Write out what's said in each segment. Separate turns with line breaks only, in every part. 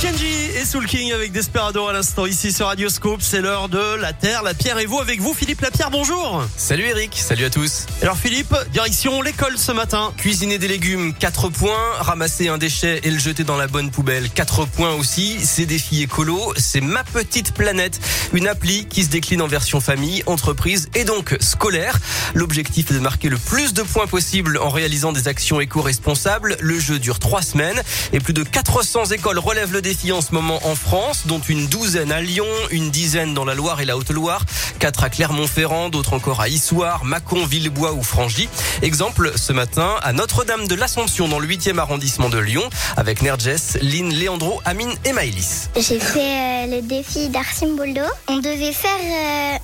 天机。Soul King avec Desperado à l'instant ici sur Radioscope. C'est l'heure de la Terre, la Pierre et vous avec vous Philippe Lapierre. Bonjour.
Salut Eric, salut à tous.
Alors Philippe, direction l'école ce matin.
Cuisiner des légumes, 4 points. Ramasser un déchet et le jeter dans la bonne poubelle, 4 points aussi. Ces défis écolo, c'est Ma Petite Planète, une appli qui se décline en version famille, entreprise et donc scolaire. L'objectif est de marquer le plus de points possible en réalisant des actions éco-responsables. Le jeu dure 3 semaines et plus de 400 écoles relèvent le défi en ce moment en France, dont une douzaine à Lyon, une dizaine dans la Loire et la Haute-Loire, 4 à Clermont-Ferrand, d'autres encore à Issoire, Mâcon, Villebois ou Frangy. Exemple ce matin à Notre-Dame de l'Assomption dans le 8e arrondissement de Lyon avec Nerges, Lynn, Léandro, Amine et Maëlys.
J'ai fait euh, le défi d'Arsimboldo. On devait faire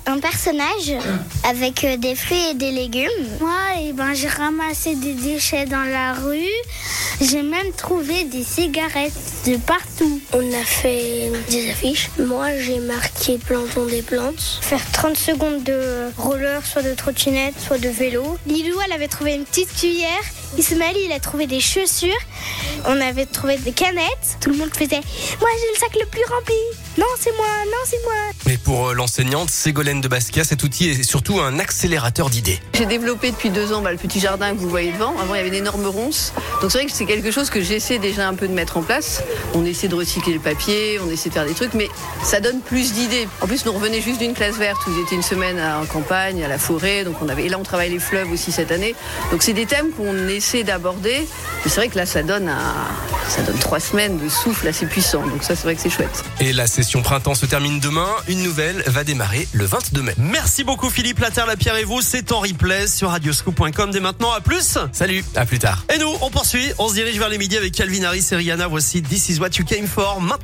euh, un personnage avec euh, des fruits et des légumes.
Moi, eh ben, j'ai ramassé des déchets dans la rue. J'ai même trouvé des cigarettes de partout.
On a fait des affiches. Moi, j'ai marqué plantons des plantes.
Faire 30 secondes de roller, soit de trottinette, soit de vélo.
Lilou, elle avait trouvé une petite cuillère. Ismaël, il a trouvé des chaussures. On avait trouvé des canettes. Tout le monde faisait Moi, j'ai le sac le plus rempli. Non, c'est moi, non, c'est moi.
Mais pour euh, l'enseignante Ségolène de Basquiat, cet outil est surtout un accélérateur d'idées.
J'ai développé depuis deux ans bah, le petit jardin que vous voyez devant. Avant, il y avait une énorme ronce. Donc c'est vrai que c'est quelque chose que j'essaie déjà un peu de mettre en place. On essaie de recycler le papier, on essaie de faire des trucs, mais ça donne plus d'idées. En plus, nous revenons juste d'une classe verte où j'étais une semaine en campagne, à la forêt. Donc on avait, et là, on travaille les fleuves aussi cette année. Donc c'est des thèmes qu'on essaie d'aborder. Mais c'est vrai que là, ça donne, un, ça donne trois semaines de souffle assez puissant. Donc ça, c'est vrai que c'est chouette.
Et la session printemps se termine demain. Une nouvelle va démarrer le 22 mai.
Merci beaucoup Philippe, la Terre, la Pierre et vous. C'est en replay sur radioscoop.com dès maintenant. À plus.
Salut, à plus tard.
Et nous, on poursuit. On se dirige vers les midis avec Calvin Harris et Rihanna. Voici This is what you came for. Maintenant.